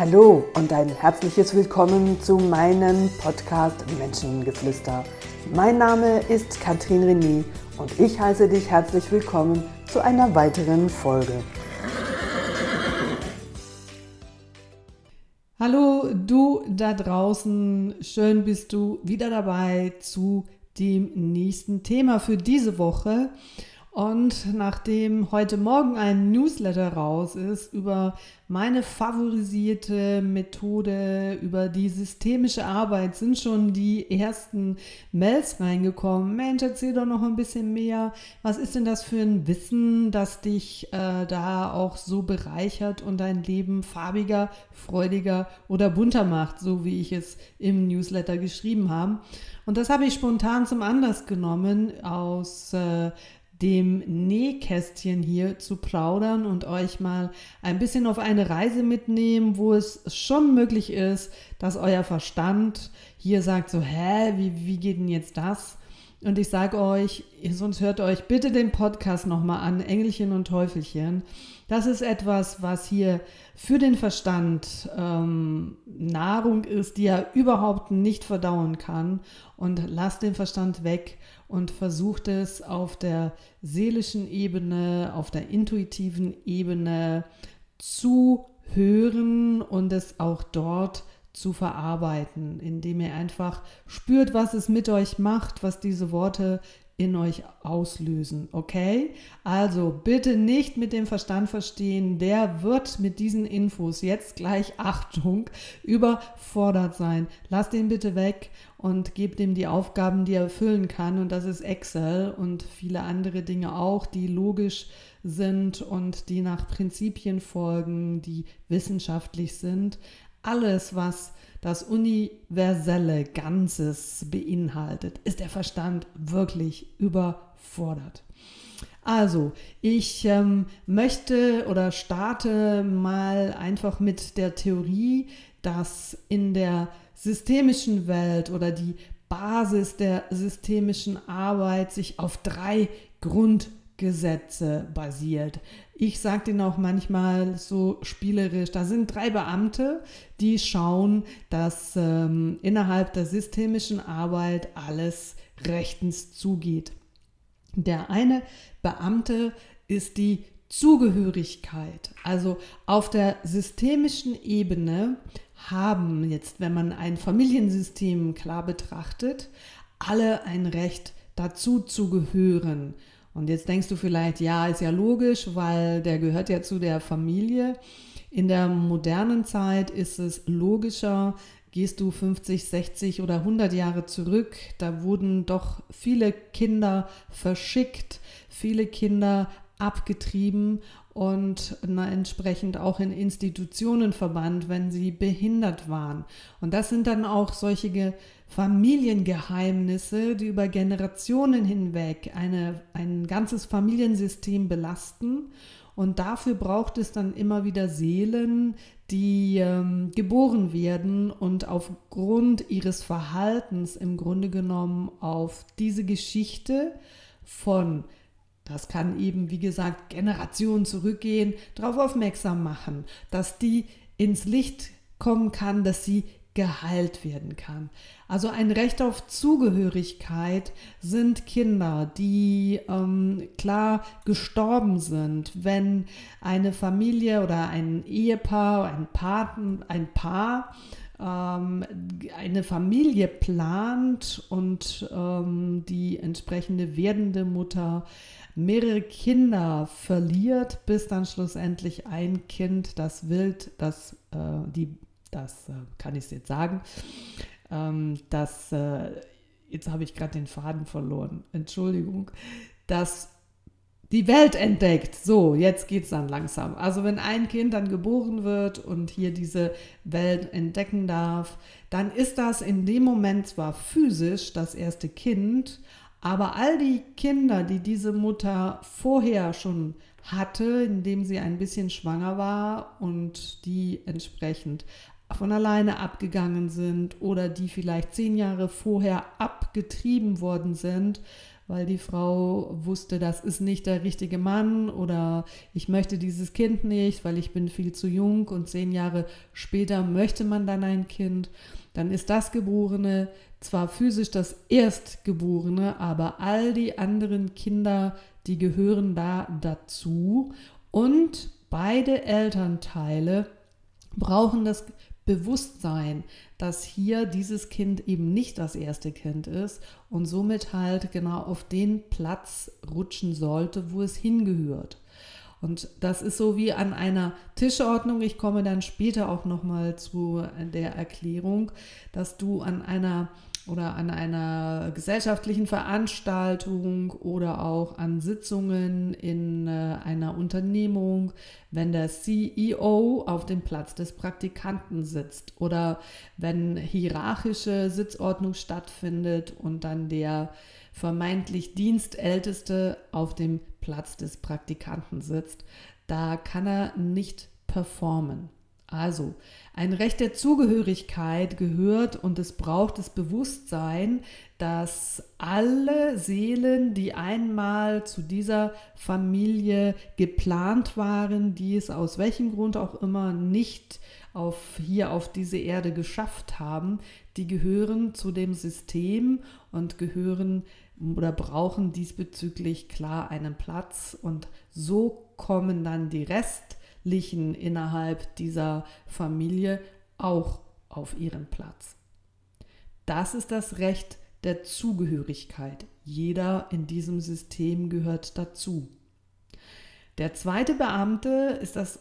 Hallo und ein herzliches Willkommen zu meinem Podcast Menschengeflüster. Mein Name ist Katrin René und ich heiße dich herzlich willkommen zu einer weiteren Folge. Hallo, du da draußen, schön bist du wieder dabei zu dem nächsten Thema für diese Woche. Und nachdem heute Morgen ein Newsletter raus ist über meine favorisierte Methode, über die systemische Arbeit, sind schon die ersten Mails reingekommen. Mensch, erzähl doch noch ein bisschen mehr. Was ist denn das für ein Wissen, das dich äh, da auch so bereichert und dein Leben farbiger, freudiger oder bunter macht, so wie ich es im Newsletter geschrieben habe. Und das habe ich spontan zum Anlass genommen aus äh, dem Nähkästchen hier zu plaudern und euch mal ein bisschen auf eine Reise mitnehmen, wo es schon möglich ist, dass euer Verstand hier sagt so, hä, wie, wie geht denn jetzt das? Und ich sage euch, sonst hört euch bitte den Podcast nochmal an, Engelchen und Teufelchen. Das ist etwas, was hier für den Verstand ähm, Nahrung ist, die er überhaupt nicht verdauen kann. Und lasst den Verstand weg und versucht es auf der seelischen Ebene, auf der intuitiven Ebene zu hören und es auch dort zu verarbeiten, indem ihr einfach spürt, was es mit euch macht, was diese Worte in euch auslösen. Okay? Also bitte nicht mit dem Verstand verstehen, der wird mit diesen Infos jetzt gleich Achtung überfordert sein. Lasst den bitte weg und gebt ihm die Aufgaben, die er erfüllen kann. Und das ist Excel und viele andere Dinge auch, die logisch sind und die nach Prinzipien folgen, die wissenschaftlich sind. Alles, was das universelle Ganzes beinhaltet, ist der Verstand wirklich überfordert. Also, ich ähm, möchte oder starte mal einfach mit der Theorie, dass in der systemischen Welt oder die Basis der systemischen Arbeit sich auf drei Grundgesetze basiert. Ich sage denen auch manchmal so spielerisch, da sind drei Beamte, die schauen, dass ähm, innerhalb der systemischen Arbeit alles rechtens zugeht. Der eine Beamte ist die Zugehörigkeit. Also auf der systemischen Ebene haben jetzt, wenn man ein Familiensystem klar betrachtet, alle ein Recht dazu zu gehören. Und jetzt denkst du vielleicht, ja, ist ja logisch, weil der gehört ja zu der Familie. In der modernen Zeit ist es logischer, gehst du 50, 60 oder 100 Jahre zurück, da wurden doch viele Kinder verschickt, viele Kinder abgetrieben und entsprechend auch in Institutionen verbannt, wenn sie behindert waren. Und das sind dann auch solche Familiengeheimnisse, die über Generationen hinweg eine, ein ganzes Familiensystem belasten. Und dafür braucht es dann immer wieder Seelen, die ähm, geboren werden und aufgrund ihres Verhaltens im Grunde genommen auf diese Geschichte von, das kann eben, wie gesagt, Generationen zurückgehen, darauf aufmerksam machen, dass die ins Licht kommen kann, dass sie geheilt werden kann. Also ein Recht auf Zugehörigkeit sind Kinder, die ähm, klar gestorben sind, wenn eine Familie oder ein Ehepaar, ein Paten, ein Paar ähm, eine Familie plant und ähm, die entsprechende werdende Mutter mehrere Kinder verliert, bis dann schlussendlich ein Kind, das wild, das äh, die das äh, kann ich jetzt sagen. Ähm, das, äh, jetzt habe ich gerade den Faden verloren, Entschuldigung, dass die Welt entdeckt. So, jetzt geht es dann langsam. Also wenn ein Kind dann geboren wird und hier diese Welt entdecken darf, dann ist das in dem Moment zwar physisch das erste Kind, aber all die Kinder, die diese Mutter vorher schon hatte, indem sie ein bisschen schwanger war und die entsprechend von alleine abgegangen sind oder die vielleicht zehn Jahre vorher abgetrieben worden sind, weil die Frau wusste, das ist nicht der richtige Mann oder ich möchte dieses Kind nicht, weil ich bin viel zu jung und zehn Jahre später möchte man dann ein Kind, dann ist das Geborene zwar physisch das Erstgeborene, aber all die anderen Kinder, die gehören da dazu und beide Elternteile brauchen das Bewusstsein, dass hier dieses Kind eben nicht das erste Kind ist und somit halt genau auf den Platz rutschen sollte, wo es hingehört. Und das ist so wie an einer Tischordnung. Ich komme dann später auch noch mal zu der Erklärung, dass du an einer oder an einer gesellschaftlichen Veranstaltung oder auch an Sitzungen in äh, einer Unternehmung, wenn der CEO auf dem Platz des Praktikanten sitzt oder wenn hierarchische Sitzordnung stattfindet und dann der vermeintlich Dienstälteste auf dem Platz des Praktikanten sitzt, da kann er nicht performen. Also, ein Recht der Zugehörigkeit gehört und es braucht das Bewusstsein, dass alle Seelen, die einmal zu dieser Familie geplant waren, die es aus welchem Grund auch immer nicht auf, hier auf diese Erde geschafft haben, die gehören zu dem System und gehören oder brauchen diesbezüglich klar einen Platz und so kommen dann die Rest Lichen innerhalb dieser Familie auch auf ihren Platz. Das ist das Recht der Zugehörigkeit. Jeder in diesem System gehört dazu. Der zweite Beamte ist das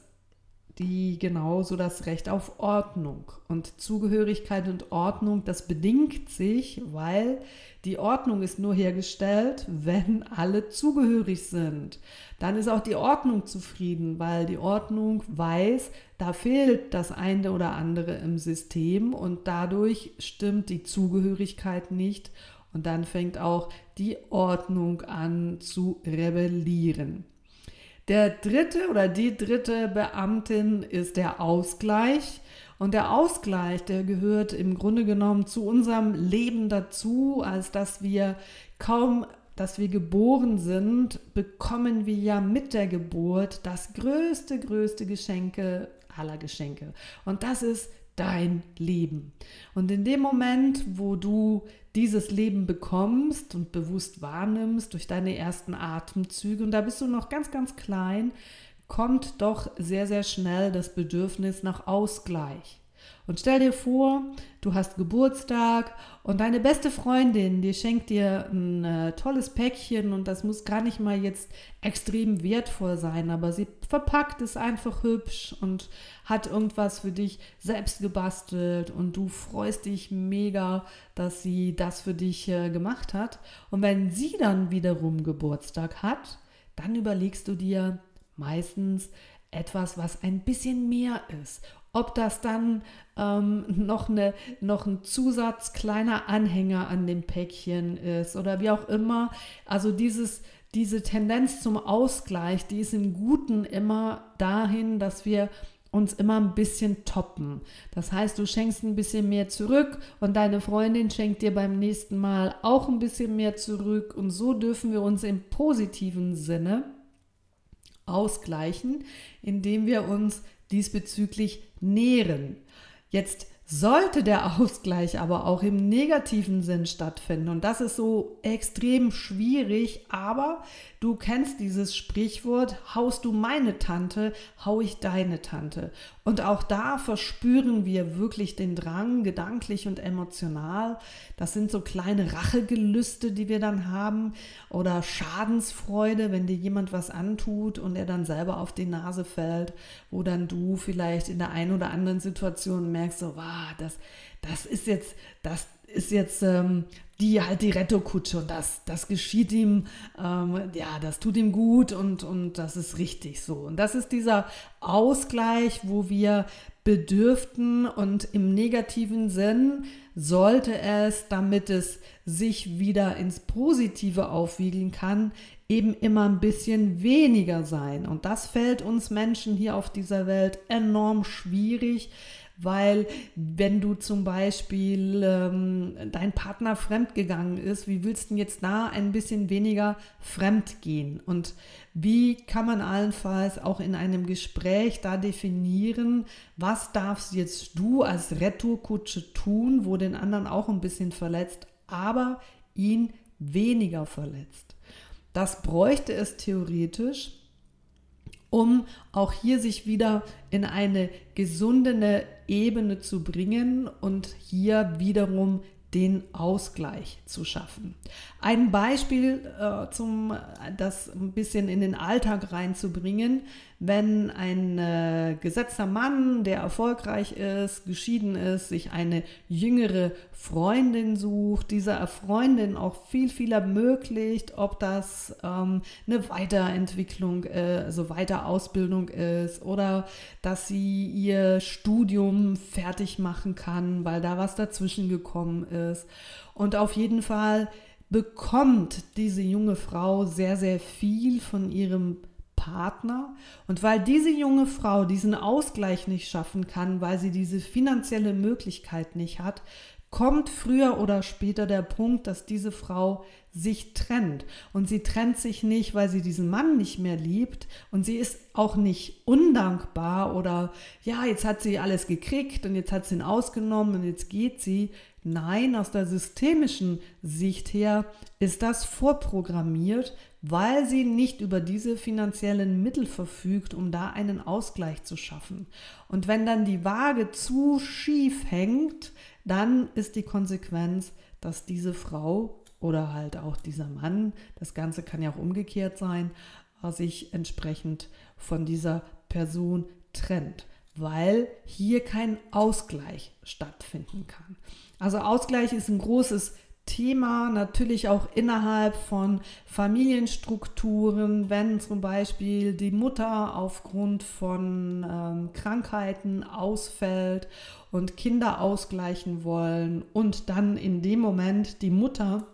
die genauso das Recht auf Ordnung. Und Zugehörigkeit und Ordnung, das bedingt sich, weil die Ordnung ist nur hergestellt, wenn alle zugehörig sind. Dann ist auch die Ordnung zufrieden, weil die Ordnung weiß, da fehlt das eine oder andere im System und dadurch stimmt die Zugehörigkeit nicht und dann fängt auch die Ordnung an zu rebellieren. Der dritte oder die dritte Beamtin ist der Ausgleich. Und der Ausgleich, der gehört im Grunde genommen zu unserem Leben dazu, als dass wir kaum, dass wir geboren sind, bekommen wir ja mit der Geburt das größte, größte Geschenke aller Geschenke. Und das ist dein Leben. Und in dem Moment, wo du dieses Leben bekommst und bewusst wahrnimmst durch deine ersten Atemzüge, und da bist du noch ganz, ganz klein, kommt doch sehr, sehr schnell das Bedürfnis nach Ausgleich. Und stell dir vor, du hast Geburtstag und deine beste Freundin, die schenkt dir ein äh, tolles Päckchen und das muss gar nicht mal jetzt extrem wertvoll sein, aber sie verpackt es einfach hübsch und hat irgendwas für dich selbst gebastelt und du freust dich mega, dass sie das für dich äh, gemacht hat. Und wenn sie dann wiederum Geburtstag hat, dann überlegst du dir meistens etwas, was ein bisschen mehr ist ob das dann ähm, noch, eine, noch ein Zusatz, kleiner Anhänger an dem Päckchen ist oder wie auch immer. Also dieses, diese Tendenz zum Ausgleich, die ist im Guten immer dahin, dass wir uns immer ein bisschen toppen. Das heißt, du schenkst ein bisschen mehr zurück und deine Freundin schenkt dir beim nächsten Mal auch ein bisschen mehr zurück und so dürfen wir uns im positiven Sinne ausgleichen, indem wir uns diesbezüglich nähren. Jetzt sollte der Ausgleich aber auch im negativen Sinn stattfinden. Und das ist so extrem schwierig, aber du kennst dieses Sprichwort, haust du meine Tante, hau ich deine Tante. Und auch da verspüren wir wirklich den Drang, gedanklich und emotional. Das sind so kleine Rachegelüste, die wir dann haben oder Schadensfreude, wenn dir jemand was antut und er dann selber auf die Nase fällt, wo dann du vielleicht in der einen oder anderen Situation merkst, so, wow, das, das ist jetzt, das ist jetzt ähm, die halt die Rettokutsche und das, das geschieht ihm, ähm, ja, das tut ihm gut und, und das ist richtig so. Und das ist dieser Ausgleich, wo wir bedürften und im negativen Sinn sollte es, damit es sich wieder ins Positive aufwiegeln kann, eben immer ein bisschen weniger sein. Und das fällt uns Menschen hier auf dieser Welt enorm schwierig, weil wenn du zum Beispiel ähm, dein Partner fremdgegangen ist, wie willst du jetzt da ein bisschen weniger fremd gehen? Und wie kann man allenfalls auch in einem Gespräch da definieren, was darfst jetzt du als Retourkutsche tun, wo den anderen auch ein bisschen verletzt, aber ihn weniger verletzt? Das bräuchte es theoretisch, um auch hier sich wieder in eine gesundene Ebene zu bringen und hier wiederum den Ausgleich zu schaffen. Ein Beispiel, äh, zum das ein bisschen in den Alltag reinzubringen, wenn ein äh, gesetzter Mann, der erfolgreich ist, geschieden ist, sich eine jüngere Freundin sucht, dieser Freundin auch viel, viel ermöglicht, ob das ähm, eine Weiterentwicklung, äh, also Weiterausbildung ist oder dass sie ihr Studium fertig machen kann, weil da was dazwischen gekommen ist. Und auf jeden Fall bekommt diese junge Frau sehr, sehr viel von ihrem Partner. Und weil diese junge Frau diesen Ausgleich nicht schaffen kann, weil sie diese finanzielle Möglichkeit nicht hat, kommt früher oder später der Punkt, dass diese Frau sich trennt. Und sie trennt sich nicht, weil sie diesen Mann nicht mehr liebt. Und sie ist auch nicht undankbar oder ja, jetzt hat sie alles gekriegt und jetzt hat sie ihn ausgenommen und jetzt geht sie. Nein, aus der systemischen Sicht her ist das vorprogrammiert, weil sie nicht über diese finanziellen Mittel verfügt, um da einen Ausgleich zu schaffen. Und wenn dann die Waage zu schief hängt, dann ist die Konsequenz, dass diese Frau oder halt auch dieser Mann, das Ganze kann ja auch umgekehrt sein, sich entsprechend von dieser Person trennt, weil hier kein Ausgleich stattfinden kann. Also Ausgleich ist ein großes Thema natürlich auch innerhalb von Familienstrukturen, wenn zum Beispiel die Mutter aufgrund von ähm, Krankheiten ausfällt und Kinder ausgleichen wollen und dann in dem Moment die Mutter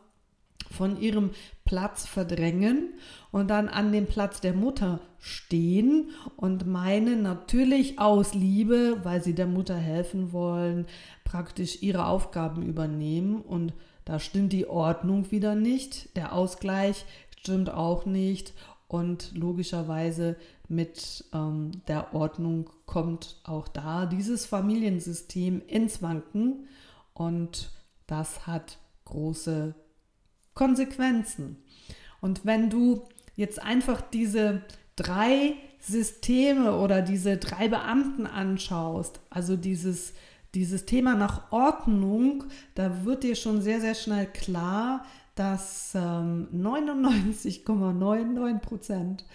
von ihrem Platz verdrängen und dann an dem Platz der Mutter stehen und meinen natürlich aus Liebe, weil sie der Mutter helfen wollen, praktisch ihre Aufgaben übernehmen. Und da stimmt die Ordnung wieder nicht, der Ausgleich stimmt auch nicht. Und logischerweise mit ähm, der Ordnung kommt auch da dieses Familiensystem ins Wanken. Und das hat große Konsequenzen. Und wenn du jetzt einfach diese drei Systeme oder diese drei Beamten anschaust, also dieses dieses Thema nach Ordnung, da wird dir schon sehr, sehr schnell klar, dass ähm, 99,99 Prozent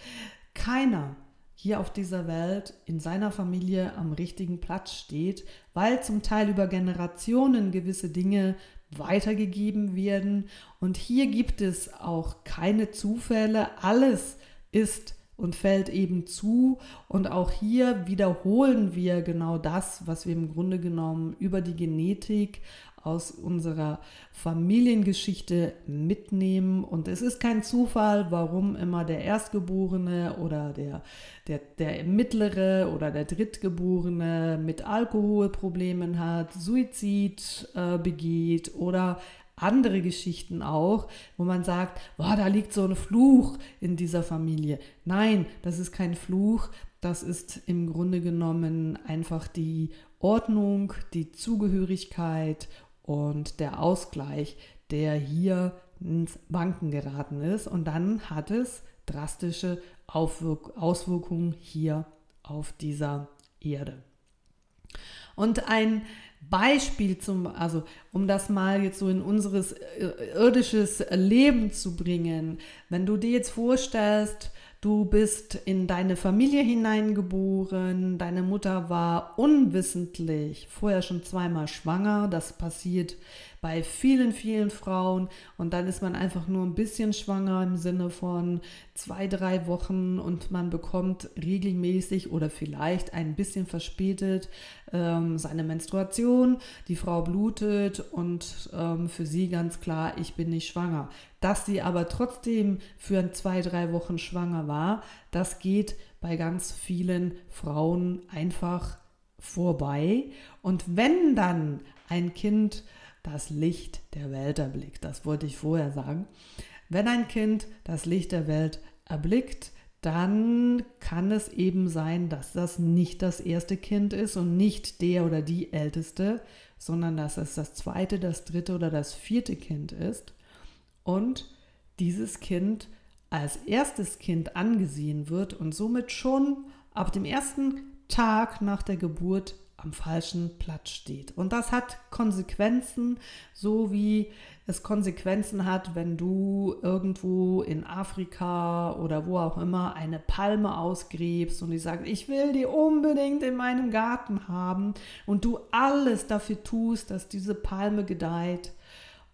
keiner hier auf dieser Welt in seiner Familie am richtigen Platz steht, weil zum Teil über Generationen gewisse Dinge weitergegeben werden. Und hier gibt es auch keine Zufälle. Alles ist und fällt eben zu. Und auch hier wiederholen wir genau das, was wir im Grunde genommen über die Genetik aus unserer Familiengeschichte mitnehmen. Und es ist kein Zufall, warum immer der Erstgeborene oder der, der, der Mittlere oder der Drittgeborene mit Alkoholproblemen hat, Suizid äh, begeht oder andere Geschichten auch, wo man sagt, boah, da liegt so ein Fluch in dieser Familie. Nein, das ist kein Fluch, das ist im Grunde genommen einfach die Ordnung, die Zugehörigkeit und der Ausgleich, der hier ins Wanken geraten ist. Und dann hat es drastische Aufwirk Auswirkungen hier auf dieser Erde. Und ein Beispiel zum, also um das mal jetzt so in unseres äh, irdisches Leben zu bringen, wenn du dir jetzt vorstellst, du bist in deine Familie hineingeboren, deine Mutter war unwissentlich vorher schon zweimal schwanger, das passiert bei vielen, vielen Frauen. Und dann ist man einfach nur ein bisschen schwanger im Sinne von zwei, drei Wochen und man bekommt regelmäßig oder vielleicht ein bisschen verspätet ähm, seine Menstruation. Die Frau blutet und ähm, für sie ganz klar, ich bin nicht schwanger. Dass sie aber trotzdem für zwei, drei Wochen schwanger war, das geht bei ganz vielen Frauen einfach vorbei. Und wenn dann ein Kind das Licht der Welt erblickt, das wollte ich vorher sagen, wenn ein Kind das Licht der Welt erblickt, dann kann es eben sein, dass das nicht das erste Kind ist und nicht der oder die älteste, sondern dass es das zweite, das dritte oder das vierte Kind ist und dieses Kind als erstes Kind angesehen wird und somit schon ab dem ersten Tag nach der Geburt am falschen Platz steht. Und das hat Konsequenzen, so wie es Konsequenzen hat, wenn du irgendwo in Afrika oder wo auch immer eine Palme ausgräbst und die sagt, ich will die unbedingt in meinem Garten haben und du alles dafür tust, dass diese Palme gedeiht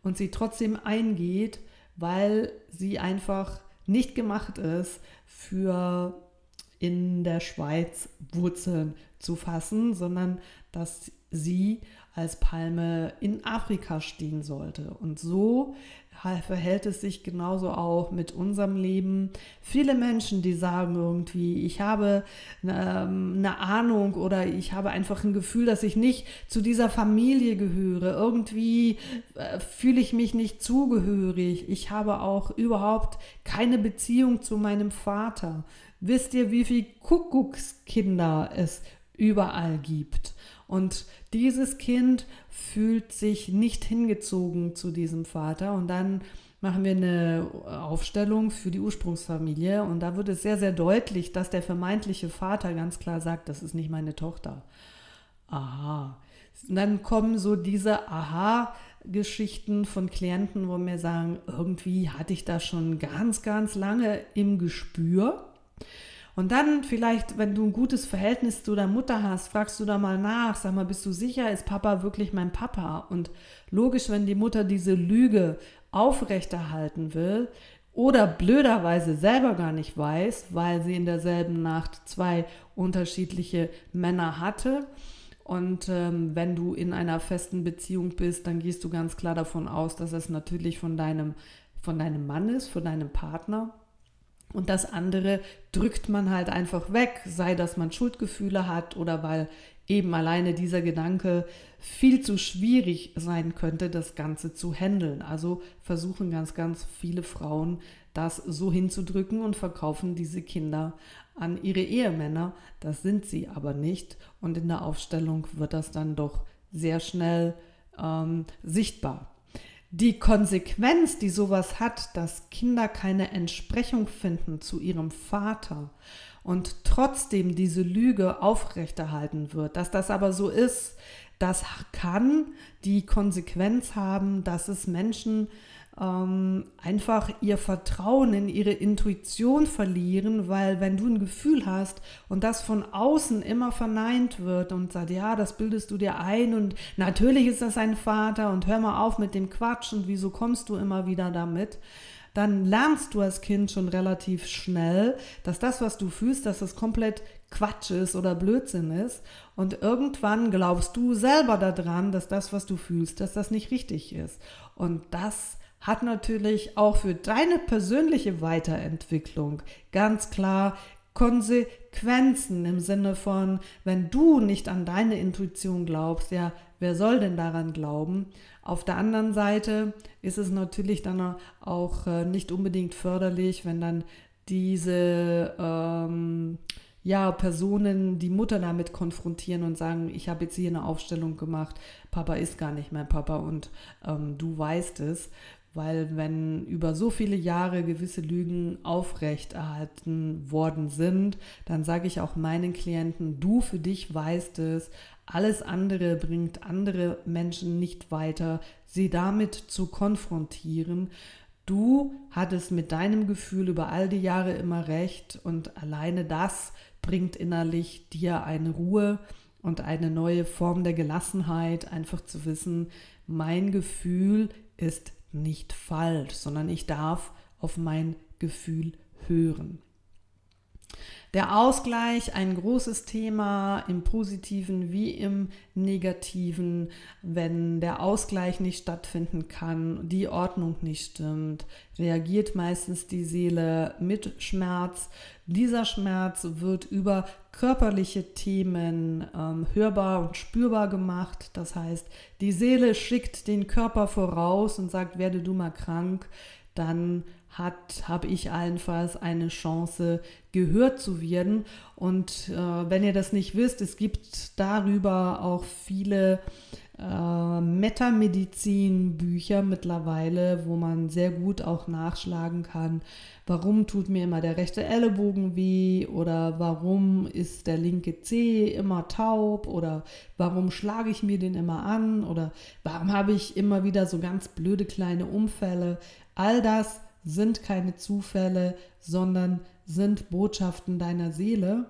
und sie trotzdem eingeht, weil sie einfach nicht gemacht ist für in der Schweiz Wurzeln zu fassen, sondern dass sie als Palme in Afrika stehen sollte. Und so verhält es sich genauso auch mit unserem Leben. Viele Menschen, die sagen irgendwie, ich habe ähm, eine, Ahnung oder ich habe einfach ein Gefühl, dass ich nicht zu dieser Familie gehöre. Irgendwie äh, fühle ich mich nicht zugehörig. Ich habe auch überhaupt keine Beziehung zu meinem Vater. Wisst ihr, wie viele Kuckuckskinder es überall gibt? Und dieses Kind fühlt sich nicht hingezogen zu diesem Vater und dann machen wir eine Aufstellung für die Ursprungsfamilie und da wird es sehr, sehr deutlich, dass der vermeintliche Vater ganz klar sagt, das ist nicht meine Tochter. Aha. Und dann kommen so diese Aha-Geschichten von Klienten, wo mir sagen, irgendwie hatte ich das schon ganz, ganz lange im Gespür. Und dann vielleicht, wenn du ein gutes Verhältnis zu deiner Mutter hast, fragst du da mal nach, sag mal, bist du sicher, ist Papa wirklich mein Papa? Und logisch, wenn die Mutter diese Lüge aufrechterhalten will oder blöderweise selber gar nicht weiß, weil sie in derselben Nacht zwei unterschiedliche Männer hatte. Und ähm, wenn du in einer festen Beziehung bist, dann gehst du ganz klar davon aus, dass es natürlich von deinem, von deinem Mann ist, von deinem Partner. Und das andere drückt man halt einfach weg, sei dass man Schuldgefühle hat oder weil eben alleine dieser Gedanke viel zu schwierig sein könnte, das Ganze zu handeln. Also versuchen ganz, ganz viele Frauen das so hinzudrücken und verkaufen diese Kinder an ihre Ehemänner. Das sind sie aber nicht. Und in der Aufstellung wird das dann doch sehr schnell ähm, sichtbar die Konsequenz, die sowas hat, dass Kinder keine Entsprechung finden zu ihrem Vater und trotzdem diese Lüge aufrechterhalten wird, dass das aber so ist, das kann die Konsequenz haben, dass es Menschen ähm, einfach ihr Vertrauen in ihre Intuition verlieren, weil wenn du ein Gefühl hast und das von außen immer verneint wird und sagt, ja, das bildest du dir ein und natürlich ist das ein Vater und hör mal auf mit dem Quatsch und wieso kommst du immer wieder damit, dann lernst du als Kind schon relativ schnell, dass das, was du fühlst, dass das komplett Quatsch ist oder Blödsinn ist. Und irgendwann glaubst du selber daran, dass das, was du fühlst, dass das nicht richtig ist. Und das hat natürlich auch für deine persönliche Weiterentwicklung ganz klar Konsequenzen im Sinne von, wenn du nicht an deine Intuition glaubst, ja, wer soll denn daran glauben? Auf der anderen Seite ist es natürlich dann auch äh, nicht unbedingt förderlich, wenn dann diese ähm, ja, Personen die Mutter damit konfrontieren und sagen, ich habe jetzt hier eine Aufstellung gemacht, Papa ist gar nicht mein Papa und ähm, du weißt es. Weil wenn über so viele Jahre gewisse Lügen aufrechterhalten worden sind, dann sage ich auch meinen Klienten, du für dich weißt es, alles andere bringt andere Menschen nicht weiter, sie damit zu konfrontieren. Du hattest mit deinem Gefühl über all die Jahre immer recht und alleine das bringt innerlich dir eine Ruhe und eine neue Form der Gelassenheit, einfach zu wissen, mein Gefühl ist nicht falsch, sondern ich darf auf mein Gefühl hören. Der Ausgleich, ein großes Thema im positiven wie im negativen. Wenn der Ausgleich nicht stattfinden kann, die Ordnung nicht stimmt, reagiert meistens die Seele mit Schmerz. Dieser Schmerz wird über körperliche Themen ähm, hörbar und spürbar gemacht. Das heißt, die Seele schickt den Körper voraus und sagt, werde du mal krank, dann hat, habe ich allenfalls eine Chance, gehört zu werden. Und äh, wenn ihr das nicht wisst, es gibt darüber auch viele äh, Metamedizin-Bücher mittlerweile, wo man sehr gut auch nachschlagen kann, warum tut mir immer der rechte Ellenbogen weh oder warum ist der linke Zeh immer taub oder warum schlage ich mir den immer an oder warum habe ich immer wieder so ganz blöde kleine Umfälle. All das sind keine Zufälle, sondern sind Botschaften deiner Seele.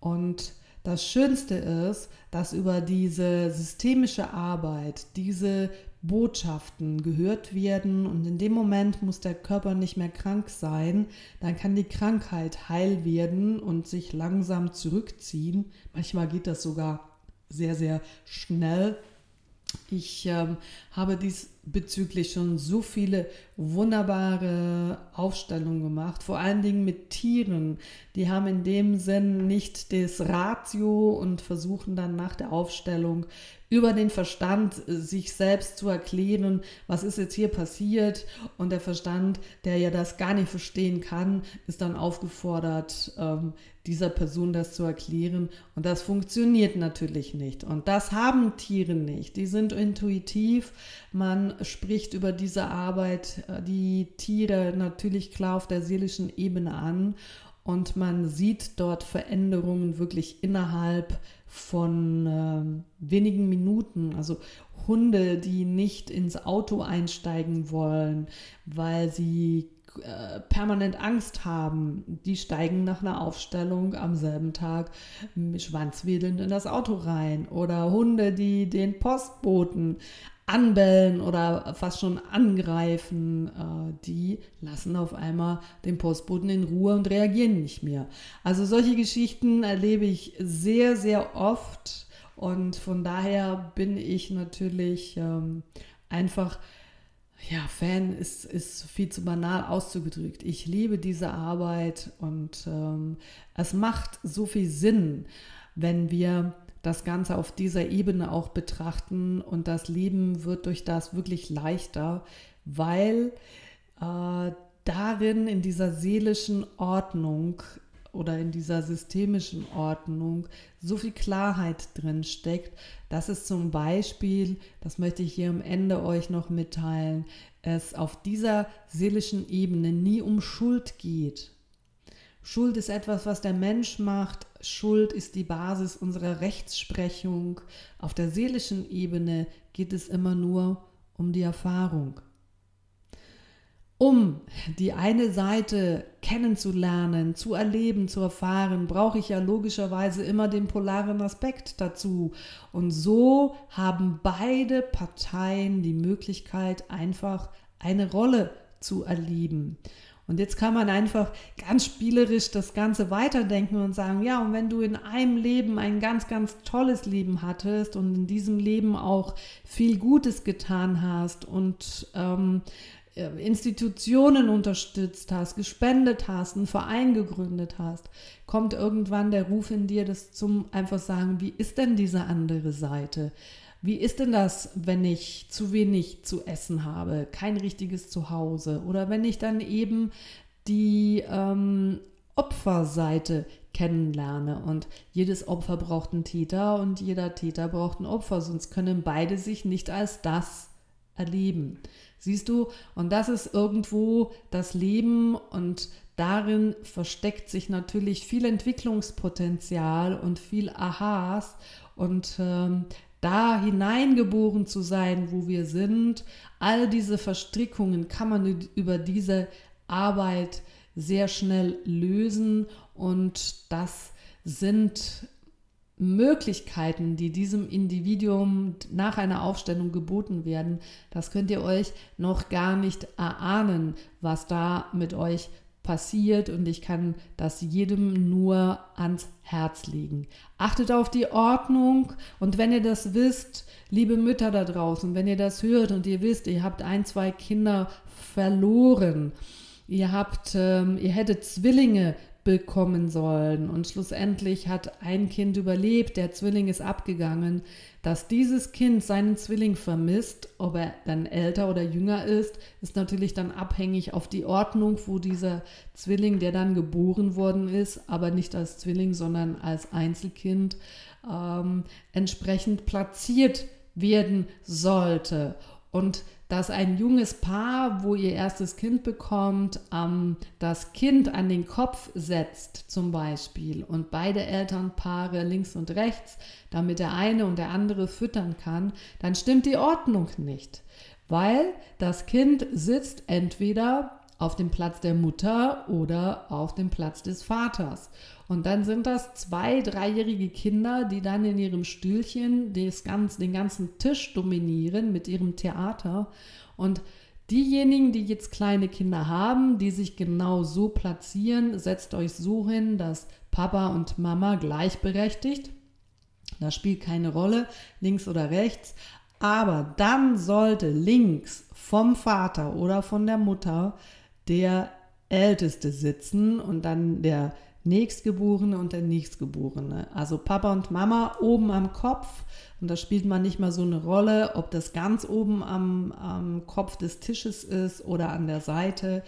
Und das Schönste ist, dass über diese systemische Arbeit diese Botschaften gehört werden und in dem Moment muss der Körper nicht mehr krank sein, dann kann die Krankheit heil werden und sich langsam zurückziehen. Manchmal geht das sogar sehr, sehr schnell. Ich ähm, habe diesbezüglich schon so viele wunderbare Aufstellungen gemacht, vor allen Dingen mit Tieren. Die haben in dem Sinn nicht das Ratio und versuchen dann nach der Aufstellung über den Verstand sich selbst zu erklären, was ist jetzt hier passiert. Und der Verstand, der ja das gar nicht verstehen kann, ist dann aufgefordert, ähm, dieser Person das zu erklären. Und das funktioniert natürlich nicht. Und das haben Tiere nicht. Die sind intuitiv. Man spricht über diese Arbeit äh, die Tiere natürlich klar auf der seelischen Ebene an. Und man sieht dort Veränderungen wirklich innerhalb von äh, wenigen Minuten. Also Hunde, die nicht ins Auto einsteigen wollen, weil sie äh, permanent Angst haben, die steigen nach einer Aufstellung am selben Tag schwanzwedelnd in das Auto rein. Oder Hunde, die den Postboten anbellen oder fast schon angreifen, äh, die lassen auf einmal den Postboten in Ruhe und reagieren nicht mehr. Also solche Geschichten erlebe ich sehr, sehr oft und von daher bin ich natürlich ähm, einfach, ja, Fan ist, ist viel zu banal ausgedrückt. Ich liebe diese Arbeit und ähm, es macht so viel Sinn, wenn wir das Ganze auf dieser Ebene auch betrachten und das Leben wird durch das wirklich leichter, weil äh, darin in dieser seelischen Ordnung oder in dieser systemischen Ordnung so viel Klarheit drin steckt, dass es zum Beispiel, das möchte ich hier am Ende euch noch mitteilen, es auf dieser seelischen Ebene nie um Schuld geht. Schuld ist etwas, was der Mensch macht. Schuld ist die Basis unserer Rechtsprechung. Auf der seelischen Ebene geht es immer nur um die Erfahrung. Um die eine Seite kennenzulernen, zu erleben, zu erfahren, brauche ich ja logischerweise immer den polaren Aspekt dazu. Und so haben beide Parteien die Möglichkeit, einfach eine Rolle zu erleben. Und jetzt kann man einfach ganz spielerisch das Ganze weiterdenken und sagen, ja, und wenn du in einem Leben ein ganz, ganz tolles Leben hattest und in diesem Leben auch viel Gutes getan hast und ähm, äh, Institutionen unterstützt hast, gespendet hast, einen Verein gegründet hast, kommt irgendwann der Ruf in dir, das zum einfach sagen, wie ist denn diese andere Seite? Wie ist denn das, wenn ich zu wenig zu essen habe, kein richtiges Zuhause oder wenn ich dann eben die ähm, Opferseite kennenlerne und jedes Opfer braucht einen Täter und jeder Täter braucht ein Opfer, sonst können beide sich nicht als das erleben. Siehst du, und das ist irgendwo das Leben und darin versteckt sich natürlich viel Entwicklungspotenzial und viel Aha's und ähm, da hineingeboren zu sein, wo wir sind. All diese Verstrickungen kann man über diese Arbeit sehr schnell lösen und das sind Möglichkeiten, die diesem Individuum nach einer Aufstellung geboten werden. Das könnt ihr euch noch gar nicht erahnen, was da mit euch passiert und ich kann das jedem nur ans Herz legen. Achtet auf die Ordnung und wenn ihr das wisst, liebe Mütter da draußen, wenn ihr das hört und ihr wisst, ihr habt ein, zwei Kinder verloren, ihr habt, ähm, ihr hättet Zwillinge bekommen sollen und schlussendlich hat ein Kind überlebt, der Zwilling ist abgegangen, dass dieses Kind seinen Zwilling vermisst, ob er dann älter oder jünger ist, ist natürlich dann abhängig auf die Ordnung, wo dieser Zwilling, der dann geboren worden ist, aber nicht als Zwilling, sondern als Einzelkind, ähm, entsprechend platziert werden sollte. Und dass ein junges Paar, wo ihr erstes Kind bekommt, ähm, das Kind an den Kopf setzt zum Beispiel und beide Elternpaare links und rechts, damit der eine und der andere füttern kann, dann stimmt die Ordnung nicht, weil das Kind sitzt entweder auf dem Platz der Mutter oder auf dem Platz des Vaters. Und dann sind das zwei, dreijährige Kinder, die dann in ihrem Stühlchen das ganz, den ganzen Tisch dominieren mit ihrem Theater. Und diejenigen, die jetzt kleine Kinder haben, die sich genau so platzieren, setzt euch so hin, dass Papa und Mama gleichberechtigt, das spielt keine Rolle, links oder rechts, aber dann sollte links vom Vater oder von der Mutter der Älteste sitzen und dann der Nächstgeborene und der Nächstgeborene. Also Papa und Mama oben am Kopf. Und da spielt man nicht mal so eine Rolle, ob das ganz oben am, am Kopf des Tisches ist oder an der Seite.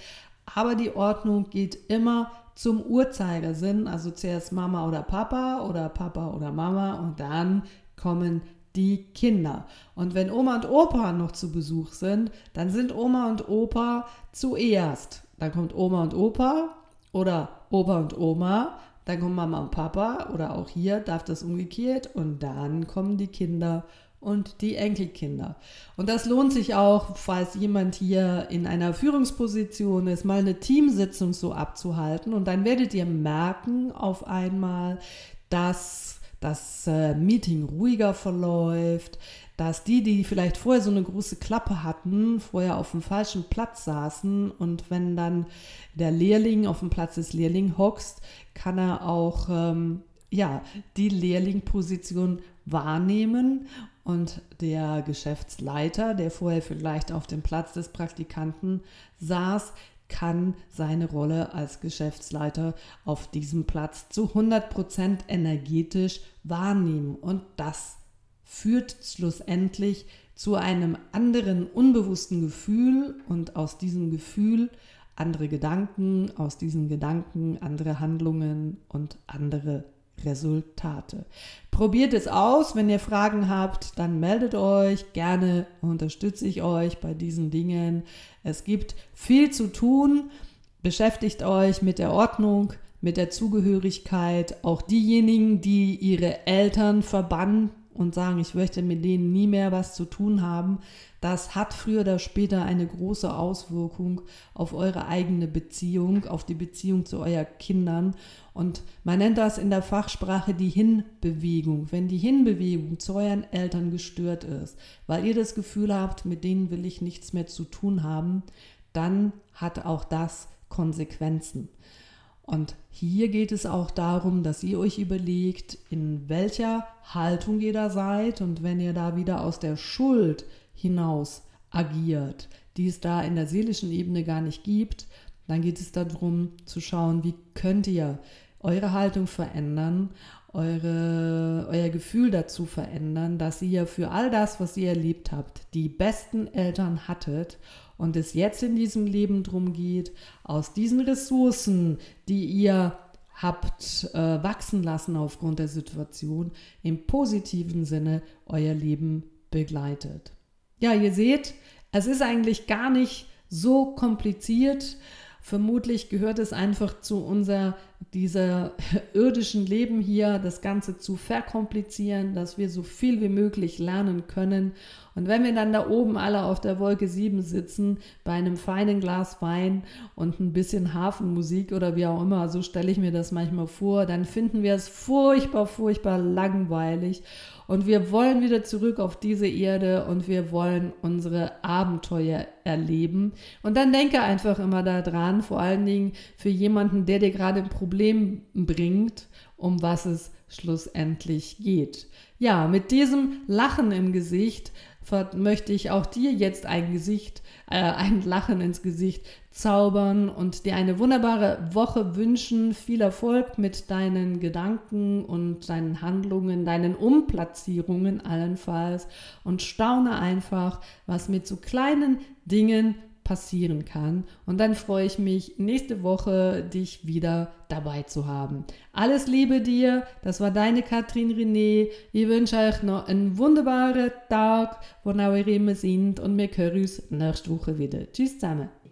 Aber die Ordnung geht immer zum Uhrzeigersinn, also zuerst Mama oder Papa oder Papa oder Mama und dann kommen die Kinder. Und wenn Oma und Opa noch zu Besuch sind, dann sind Oma und Opa zuerst. Dann kommt Oma und Opa oder Opa und Oma, dann kommen Mama und Papa oder auch hier darf das umgekehrt und dann kommen die Kinder und die Enkelkinder. Und das lohnt sich auch, falls jemand hier in einer Führungsposition ist, mal eine Teamsitzung so abzuhalten und dann werdet ihr merken auf einmal, dass das äh, Meeting ruhiger verläuft, dass die, die vielleicht vorher so eine große Klappe hatten, vorher auf dem falschen Platz saßen und wenn dann der Lehrling auf dem Platz des Lehrling hockst, kann er auch ähm, ja, die Lehrlingposition wahrnehmen und der Geschäftsleiter, der vorher vielleicht auf dem Platz des Praktikanten saß, kann seine Rolle als Geschäftsleiter auf diesem Platz zu 100% energetisch wahrnehmen. Und das führt schlussendlich zu einem anderen unbewussten Gefühl und aus diesem Gefühl andere Gedanken, aus diesen Gedanken andere Handlungen und andere Resultate. Probiert es aus. Wenn ihr Fragen habt, dann meldet euch. Gerne unterstütze ich euch bei diesen Dingen. Es gibt viel zu tun. Beschäftigt euch mit der Ordnung, mit der Zugehörigkeit. Auch diejenigen, die ihre Eltern verbannen und sagen, ich möchte mit denen nie mehr was zu tun haben, das hat früher oder später eine große Auswirkung auf eure eigene Beziehung, auf die Beziehung zu euren Kindern. Und man nennt das in der Fachsprache die Hinbewegung. Wenn die Hinbewegung zu euren Eltern gestört ist, weil ihr das Gefühl habt, mit denen will ich nichts mehr zu tun haben, dann hat auch das Konsequenzen. Und hier geht es auch darum, dass ihr euch überlegt, in welcher Haltung ihr da seid und wenn ihr da wieder aus der Schuld hinaus agiert, die es da in der seelischen Ebene gar nicht gibt, dann geht es darum zu schauen, wie könnt ihr eure Haltung verändern, eure, euer Gefühl dazu verändern, dass ihr für all das, was ihr erlebt habt, die besten Eltern hattet und es jetzt in diesem Leben darum geht, aus diesen Ressourcen, die ihr habt äh, wachsen lassen aufgrund der Situation, im positiven Sinne euer Leben begleitet. Ja, ihr seht, es ist eigentlich gar nicht so kompliziert. Vermutlich gehört es einfach zu unser dieser irdischen Leben hier, das Ganze zu verkomplizieren, dass wir so viel wie möglich lernen können. Und wenn wir dann da oben alle auf der Wolke 7 sitzen, bei einem feinen Glas Wein und ein bisschen Hafenmusik oder wie auch immer, so stelle ich mir das manchmal vor, dann finden wir es furchtbar, furchtbar langweilig. Und wir wollen wieder zurück auf diese Erde und wir wollen unsere Abenteuer erleben. Und dann denke einfach immer daran, vor allen Dingen für jemanden, der dir gerade ein Problem bringt, um was es schlussendlich geht. Ja, mit diesem Lachen im Gesicht möchte ich auch dir jetzt ein Gesicht, äh, ein Lachen ins Gesicht zaubern und dir eine wunderbare Woche wünschen. Viel Erfolg mit deinen Gedanken und deinen Handlungen, deinen Umplatzierungen allenfalls und staune einfach, was mit so kleinen Dingen passieren kann. Und dann freue ich mich, nächste Woche dich wieder dabei zu haben. Alles Liebe dir, das war deine Katrin René. Ich wünsche euch noch einen wunderbaren Tag, wo ihr immer sind und wir hören uns nächste Woche wieder. Tschüss zusammen.